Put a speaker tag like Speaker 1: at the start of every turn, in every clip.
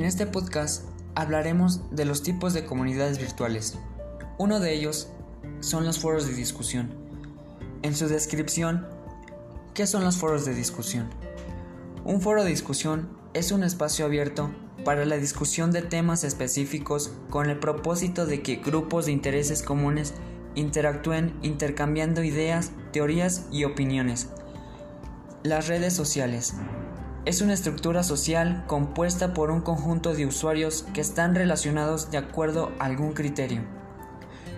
Speaker 1: En este podcast hablaremos de los tipos de comunidades virtuales. Uno de ellos son los foros de discusión. En su descripción, ¿qué son los foros de discusión? Un foro de discusión es un espacio abierto para la discusión de temas específicos con el propósito de que grupos de intereses comunes interactúen intercambiando ideas, teorías y opiniones. Las redes sociales es una estructura social compuesta por un conjunto de usuarios que están relacionados de acuerdo a algún criterio.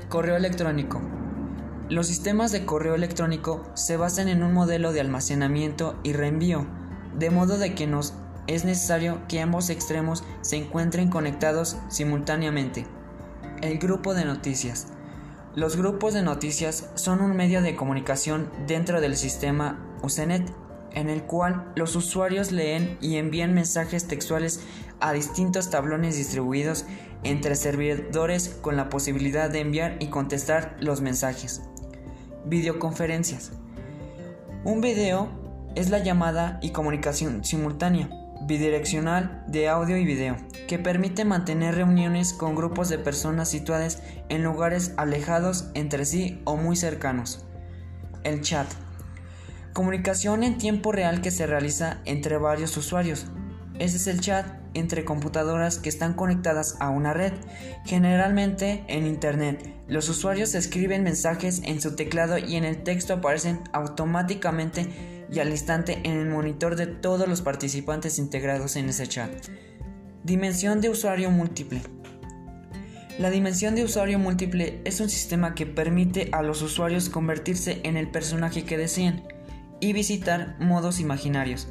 Speaker 1: Correo electrónico. Los sistemas de correo electrónico se basan en un modelo de almacenamiento y reenvío, de modo de que nos es necesario que ambos extremos se encuentren conectados simultáneamente. El grupo de noticias. Los grupos de noticias son un medio de comunicación dentro del sistema Usenet en el cual los usuarios leen y envían mensajes textuales a distintos tablones distribuidos entre servidores con la posibilidad de enviar y contestar los mensajes. Videoconferencias. Un video es la llamada y comunicación simultánea, bidireccional de audio y video, que permite mantener reuniones con grupos de personas situadas en lugares alejados entre sí o muy cercanos. El chat Comunicación en tiempo real que se realiza entre varios usuarios. Ese es el chat entre computadoras que están conectadas a una red, generalmente en Internet. Los usuarios escriben mensajes en su teclado y en el texto aparecen automáticamente y al instante en el monitor de todos los participantes integrados en ese chat. Dimensión de usuario múltiple. La dimensión de usuario múltiple es un sistema que permite a los usuarios convertirse en el personaje que deseen y visitar modos imaginarios,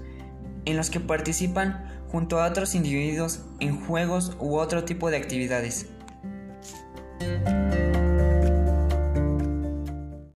Speaker 1: en los que participan junto a otros individuos en juegos u otro tipo de actividades.